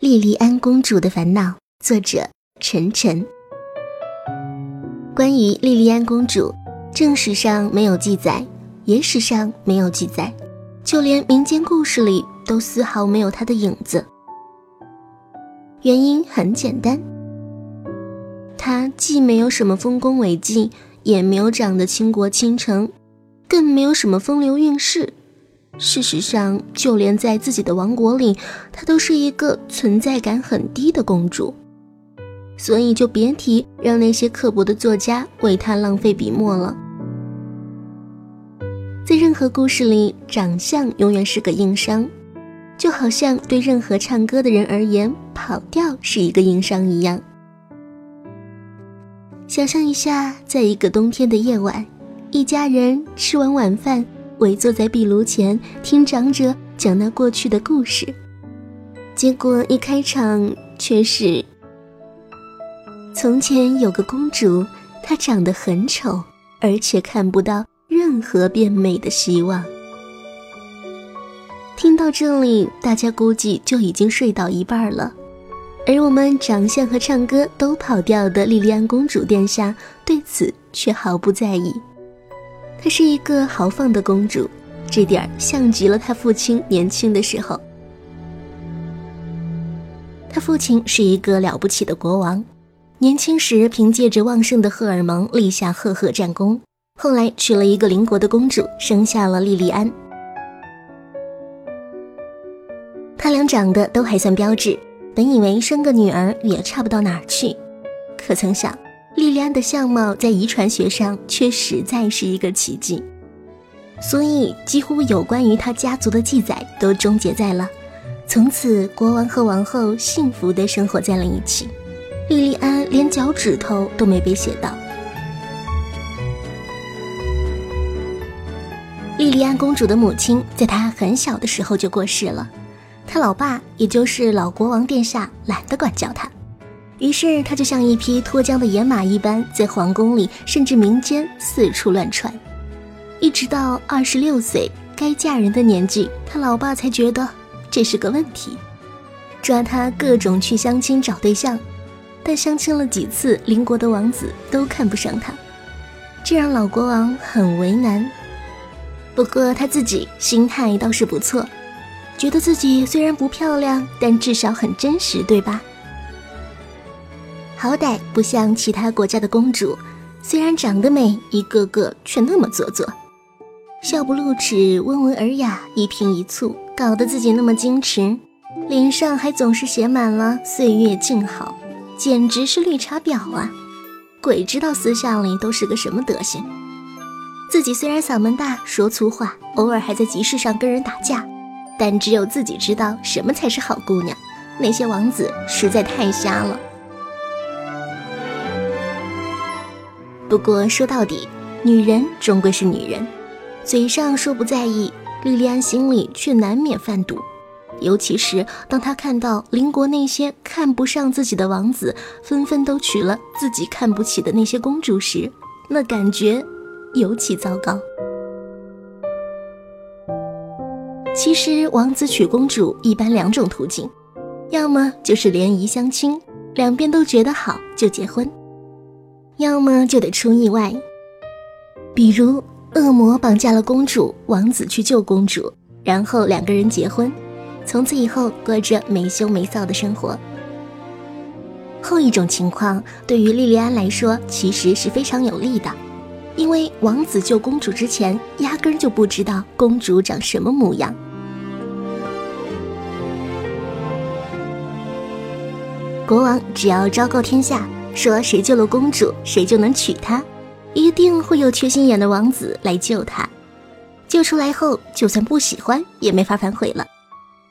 莉莉安公主的烦恼，作者陈晨。关于莉莉安公主，正史上没有记载，野史上没有记载，就连民间故事里都丝毫没有她的影子。原因很简单，她既没有什么丰功伟绩，也没有长得倾国倾城，更没有什么风流韵事。事实上，就连在自己的王国里，她都是一个存在感很低的公主，所以就别提让那些刻薄的作家为她浪费笔墨了。在任何故事里，长相永远是个硬伤，就好像对任何唱歌的人而言，跑调是一个硬伤一样。想象一下，在一个冬天的夜晚，一家人吃完晚饭。围坐在壁炉前听长者讲那过去的故事，结果一开场却是：从前有个公主，她长得很丑，而且看不到任何变美的希望。听到这里，大家估计就已经睡倒一半了，而我们长相和唱歌都跑调的莉莉安公主殿下对此却毫不在意。她是一个豪放的公主，这点儿像极了她父亲年轻的时候。她父亲是一个了不起的国王，年轻时凭借着旺盛的荷尔蒙立下赫赫战功，后来娶了一个邻国的公主，生下了莉莉安。他俩长得都还算标致，本以为生个女儿也差不到哪儿去，可曾想。莉莉安的相貌在遗传学上却实在是一个奇迹，所以几乎有关于她家族的记载都终结在了。从此，国王和王后幸福地生活在了一起，莉莉安连脚趾头都没被写到。莉莉安公主的母亲在她很小的时候就过世了，她老爸也就是老国王殿下懒得管教她。于是，他就像一匹脱缰的野马一般，在皇宫里甚至民间四处乱窜，一直到二十六岁该嫁人的年纪，他老爸才觉得这是个问题，抓他各种去相亲找对象，但相亲了几次，邻国的王子都看不上他，这让老国王很为难。不过他自己心态倒是不错，觉得自己虽然不漂亮，但至少很真实，对吧？好歹不像其他国家的公主，虽然长得美，一个个却那么做作，笑不露齿，温文尔雅，一颦一蹙，搞得自己那么矜持，脸上还总是写满了岁月静好，简直是绿茶婊啊！鬼知道私下里都是个什么德行。自己虽然嗓门大，说粗话，偶尔还在集市上跟人打架，但只有自己知道什么才是好姑娘。那些王子实在太瞎了。不过说到底，女人终归是女人，嘴上说不在意，莉莉安心里却难免犯堵。尤其是当她看到邻国那些看不上自己的王子，纷纷都娶了自己看不起的那些公主时，那感觉尤其糟糕。其实，王子娶公主一般两种途径，要么就是联谊相亲，两边都觉得好就结婚。要么就得出意外，比如恶魔绑架了公主，王子去救公主，然后两个人结婚，从此以后过着没羞没臊的生活。后一种情况对于莉莉安来说其实是非常有利的，因为王子救公主之前压根就不知道公主长什么模样。国王只要昭告天下。说谁救了公主，谁就能娶她，一定会有缺心眼的王子来救她。救出来后，就算不喜欢，也没法反悔了。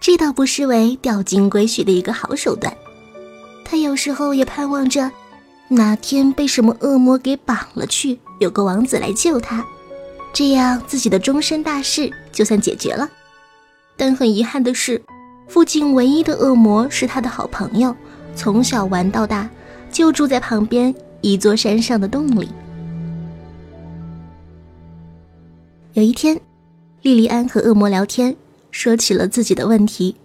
这倒不失为钓金龟婿的一个好手段。他有时候也盼望着，哪天被什么恶魔给绑了去，有个王子来救他，这样自己的终身大事就算解决了。但很遗憾的是，附近唯一的恶魔是他的好朋友，从小玩到大。就住在旁边一座山上的洞里。有一天，莉莉安和恶魔聊天，说起了自己的问题。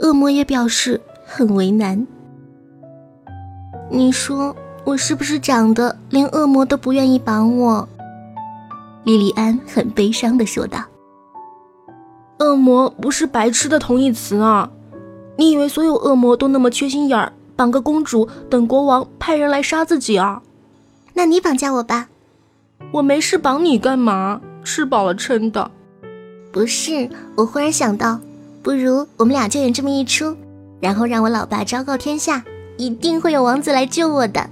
恶魔也表示很为难。你说我是不是长得连恶魔都不愿意绑我？莉莉安很悲伤的说道。恶魔不是白痴的同义词啊！你以为所有恶魔都那么缺心眼儿，绑个公主等国王派人来杀自己啊？那你绑架我吧。我没事绑你干嘛？吃饱了撑的。不是，我忽然想到，不如我们俩就演这么一出，然后让我老爸昭告天下，一定会有王子来救我的。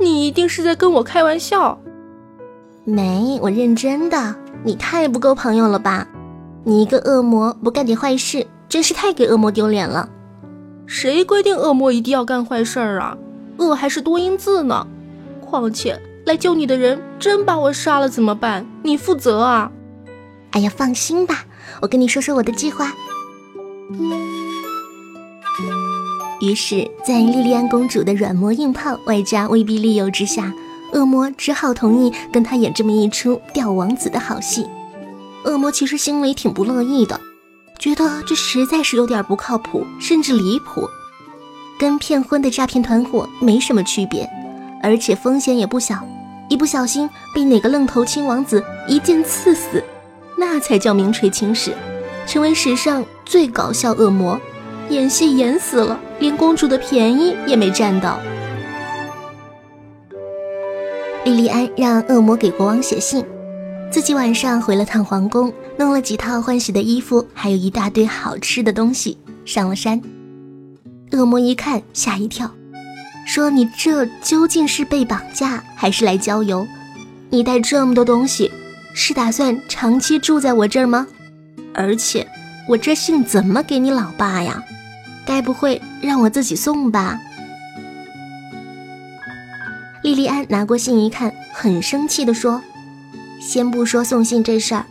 你一定是在跟我开玩笑。没，我认真的。你太不够朋友了吧？你一个恶魔不干点坏事，真是太给恶魔丢脸了。谁规定恶魔一定要干坏事儿啊？恶还是多音字呢？况且来救你的人真把我杀了怎么办？你负责啊！哎呀，放心吧，我跟你说说我的计划。于是，在莉莉安公主的软磨硬泡，外加威逼利诱之下，恶魔只好同意跟她演这么一出钓王子的好戏。恶魔其实心里挺不乐意的，觉得这实在是有点不靠谱，甚至离谱，跟骗婚的诈骗团伙没什么区别，而且风险也不小，一不小心被哪个愣头青王子一剑刺死。那才叫名垂青史，成为史上最搞笑恶魔，演戏演死了，连公主的便宜也没占到。莉莉安让恶魔给国王写信，自己晚上回了趟皇宫，弄了几套换洗的衣服，还有一大堆好吃的东西，上了山。恶魔一看吓一跳，说：“你这究竟是被绑架还是来郊游？你带这么多东西？”是打算长期住在我这儿吗？而且我这信怎么给你老爸呀？该不会让我自己送吧？莉莉安拿过信一看，很生气地说：“先不说送信这事儿，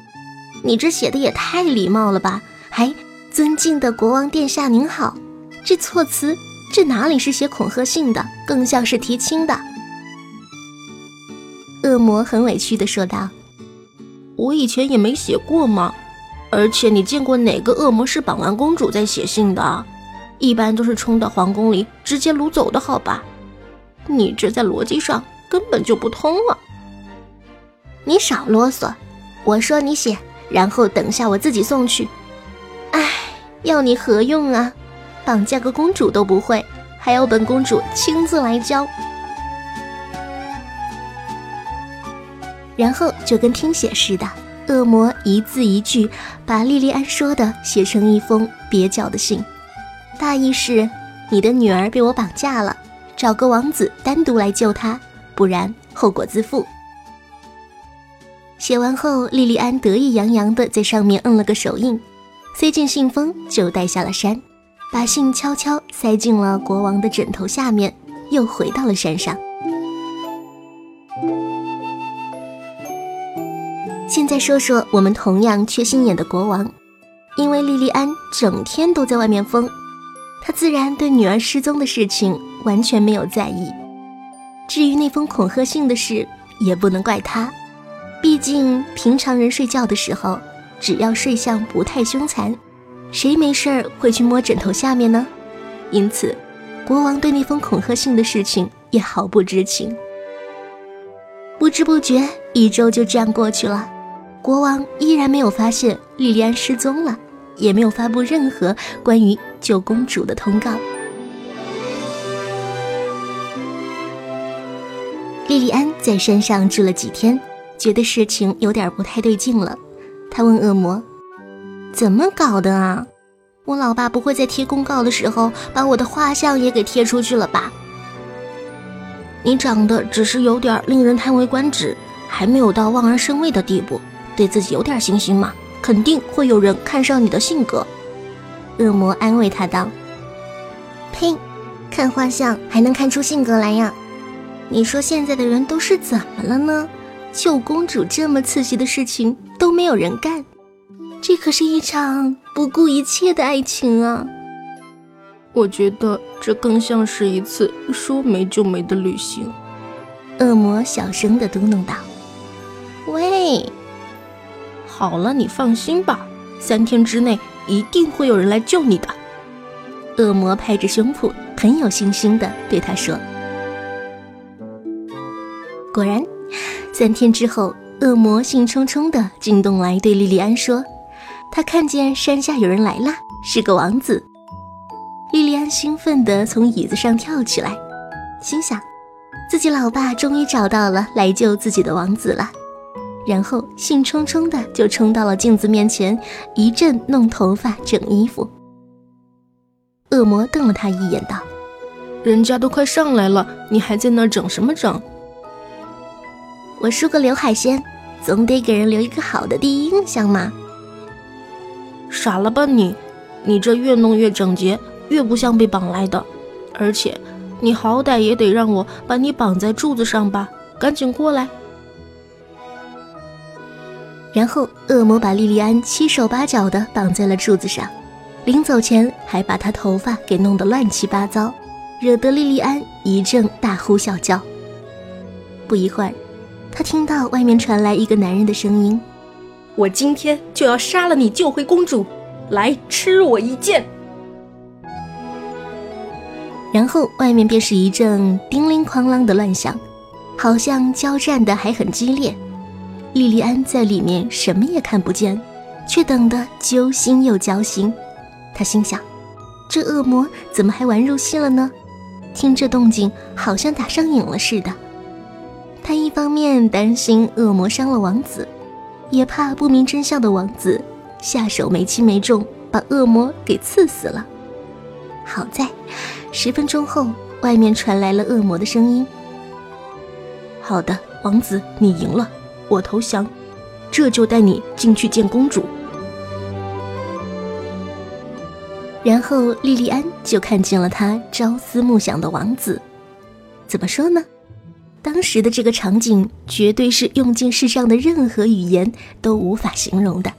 你这写的也太礼貌了吧？还尊敬的国王殿下您好，这措辞这哪里是写恐吓信的，更像是提亲的。”恶魔很委屈的说道。我以前也没写过嘛，而且你见过哪个恶魔是绑完公主再写信的？一般都是冲到皇宫里直接掳走的，好吧？你这在逻辑上根本就不通啊！你少啰嗦，我说你写，然后等下我自己送去。哎，要你何用啊？绑架个公主都不会，还要本公主亲自来教。然后就跟听写似的，恶魔一字一句把莉莉安说的写成一封蹩脚的信，大意是：你的女儿被我绑架了，找个王子单独来救她，不然后果自负。写完后，莉莉安得意洋洋地在上面摁了个手印，塞进信封就带下了山，把信悄悄塞进了国王的枕头下面，又回到了山上。现在说说我们同样缺心眼的国王，因为莉莉安整天都在外面疯，他自然对女儿失踪的事情完全没有在意。至于那封恐吓信的事，也不能怪他，毕竟平常人睡觉的时候，只要睡相不太凶残，谁没事儿会去摸枕头下面呢？因此，国王对那封恐吓信的事情也毫不知情。不知不觉，一周就这样过去了。国王依然没有发现莉莉安失踪了，也没有发布任何关于救公主的通告。莉莉安在山上住了几天，觉得事情有点不太对劲了。他问恶魔：“怎么搞的啊？我老爸不会在贴公告的时候把我的画像也给贴出去了吧？你长得只是有点令人叹为观止，还没有到望而生畏的地步。”对自己有点信心嘛，肯定会有人看上你的性格。恶魔安慰他道：“呸，看画像还能看出性格来呀？你说现在的人都是怎么了呢？救公主这么刺激的事情都没有人干，这可是一场不顾一切的爱情啊！我觉得这更像是一次说没就没的旅行。”恶魔小声的嘟囔道：“喂。”好了，你放心吧，三天之内一定会有人来救你的。恶魔拍着胸脯，很有信心的对他说：“果然，三天之后，恶魔兴冲冲地进洞来对莉莉安说，他看见山下有人来了，是个王子。”莉莉安兴奋地从椅子上跳起来，心想，自己老爸终于找到了来救自己的王子了。然后兴冲冲的就冲到了镜子面前，一阵弄头发、整衣服。恶魔瞪了他一眼，道：“人家都快上来了，你还在那整什么整？我梳个刘海先，总得给人留一个好的第一印象嘛。”傻了吧你？你这越弄越整洁，越不像被绑来的。而且，你好歹也得让我把你绑在柱子上吧？赶紧过来！然后，恶魔把莉莉安七手八脚的绑在了柱子上，临走前还把她头发给弄得乱七八糟，惹得莉莉安一阵大呼小叫。不一会儿，他听到外面传来一个男人的声音：“我今天就要杀了你，救回公主，来吃我一剑！”然后，外面便是一阵叮铃哐啷的乱响，好像交战的还很激烈。莉莉安在里面什么也看不见，却等得揪心又焦心。她心想：这恶魔怎么还玩入戏了呢？听这动静，好像打上瘾了似的。他一方面担心恶魔伤了王子，也怕不明真相的王子下手没轻没重，把恶魔给刺死了。好在，十分钟后，外面传来了恶魔的声音：“好的，王子，你赢了。”我投降，这就带你进去见公主。然后莉莉安就看见了她朝思暮想的王子。怎么说呢？当时的这个场景绝对是用尽世上的任何语言都无法形容的。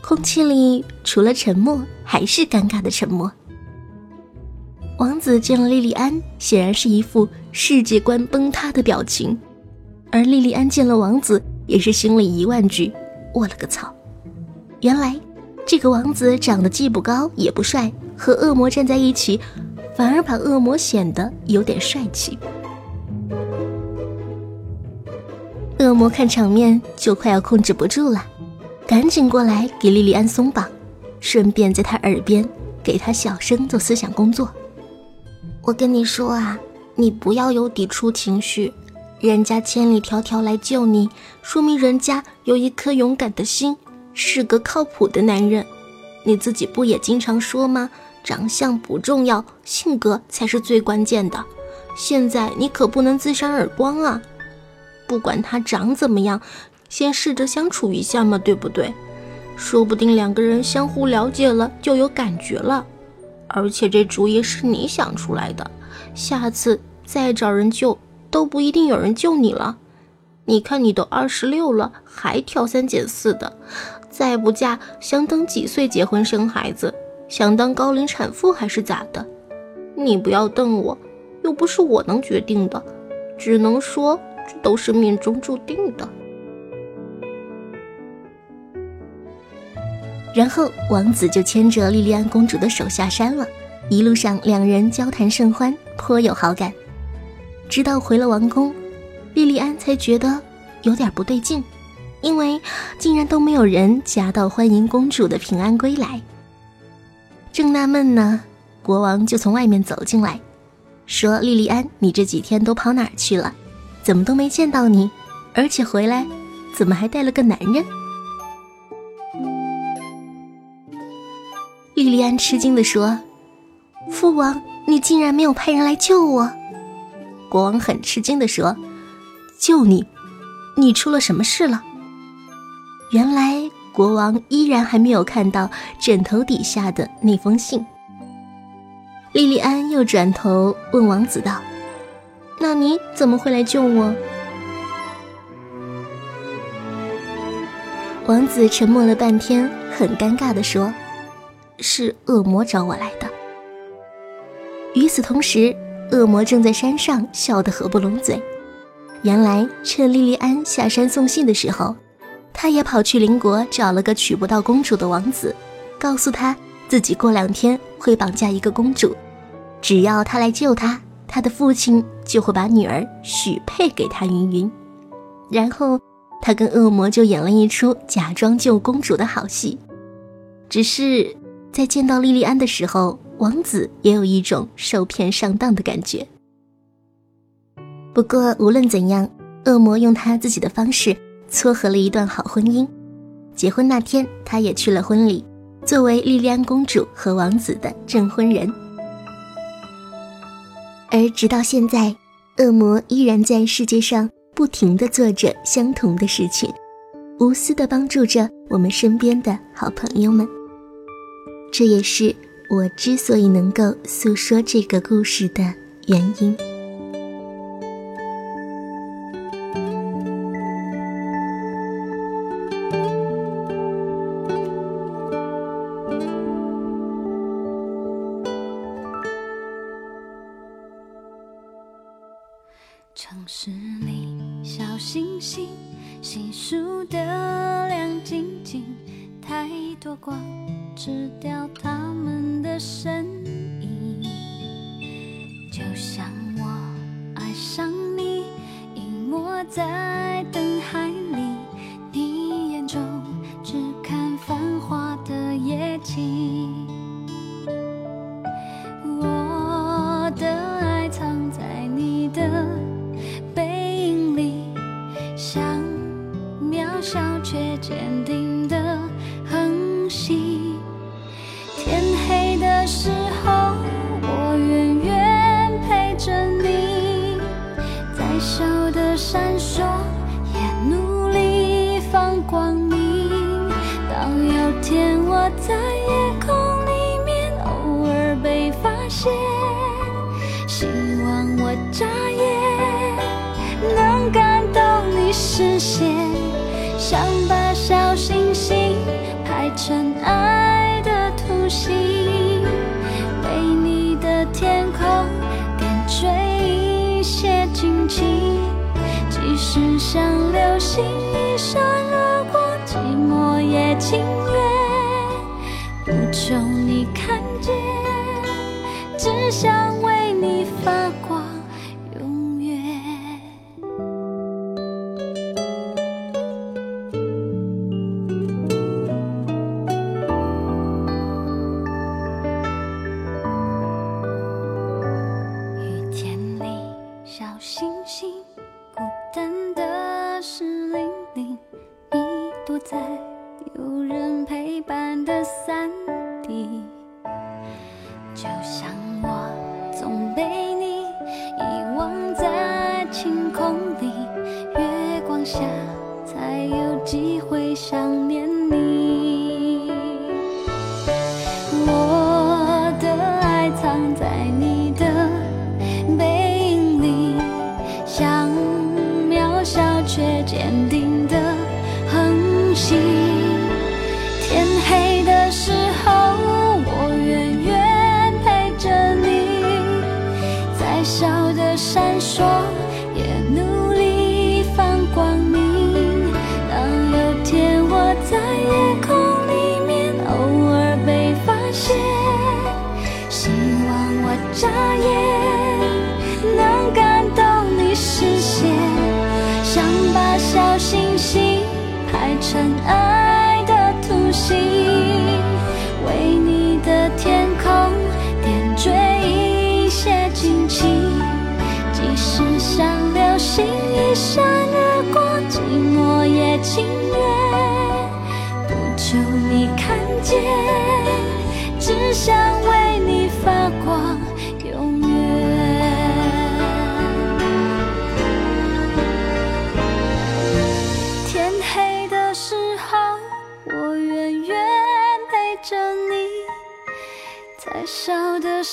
空气里除了沉默，还是尴尬的沉默。王子见了莉莉安，显然是一副世界观崩塌的表情。而莉莉安见了王子，也是心里一万句：“我了个操！”原来，这个王子长得既不高也不帅，和恶魔站在一起，反而把恶魔显得有点帅气。恶魔看场面就快要控制不住了，赶紧过来给莉莉安松绑，顺便在她耳边给她小声做思想工作。我跟你说啊，你不要有抵触情绪。人家千里迢迢来救你，说明人家有一颗勇敢的心，是个靠谱的男人。你自己不也经常说吗？长相不重要，性格才是最关键的。现在你可不能自扇耳光啊！不管他长怎么样，先试着相处一下嘛，对不对？说不定两个人相互了解了，就有感觉了。而且这主意是你想出来的，下次再找人救。都不一定有人救你了。你看，你都二十六了，还挑三拣四的，再不嫁，想等几岁结婚生孩子？想当高龄产妇还是咋的？你不要瞪我，又不是我能决定的，只能说都是命中注定的。然后王子就牵着莉莉安公主的手下山了，一路上两人交谈甚欢，颇有好感。直到回了王宫，莉莉安才觉得有点不对劲，因为竟然都没有人夹道欢迎公主的平安归来。正纳闷呢，国王就从外面走进来，说：“莉莉安，你这几天都跑哪儿去了？怎么都没见到你？而且回来，怎么还带了个男人？”莉莉安吃惊地说：“父王，你竟然没有派人来救我！”国王很吃惊地说：“救你？你出了什么事了？”原来国王依然还没有看到枕头底下的那封信。莉莉安又转头问王子道：“那你怎么会来救我？”王子沉默了半天，很尴尬地说：“是恶魔找我来的。”与此同时。恶魔正在山上笑得合不拢嘴。原来趁莉莉安下山送信的时候，他也跑去邻国找了个娶不到公主的王子，告诉他自己过两天会绑架一个公主，只要他来救她，他的父亲就会把女儿许配给他云云。然后他跟恶魔就演了一出假装救公主的好戏。只是在见到莉莉安的时候，王子也有一种受骗上当的感觉。不过无论怎样，恶魔用他自己的方式撮合了一段好婚姻。结婚那天，他也去了婚礼，作为莉莉安公主和王子的证婚人。而直到现在，恶魔依然在世界上不停地做着相同的事情，无私地帮助着我们身边的好朋友们。这也是我之所以能够诉说这个故事的原因。视线，想把小星星排成爱的图形，为你的天空点缀一些惊奇。即使像流星一闪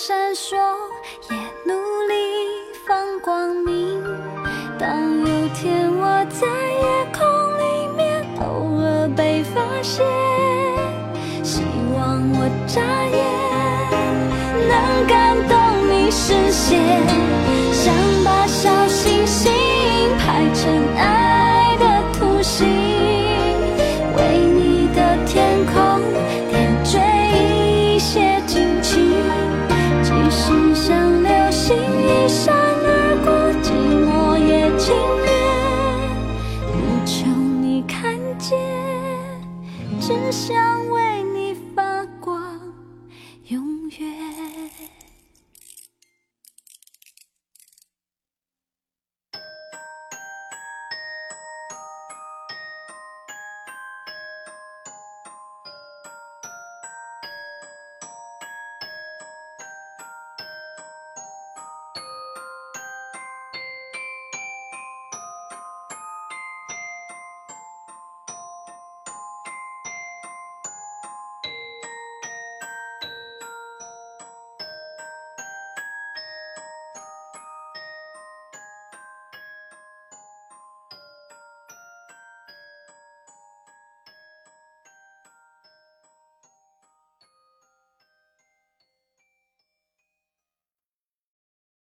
闪烁也努力放光明。当有天我在夜空里面偶尔被发现。希望我眨眼，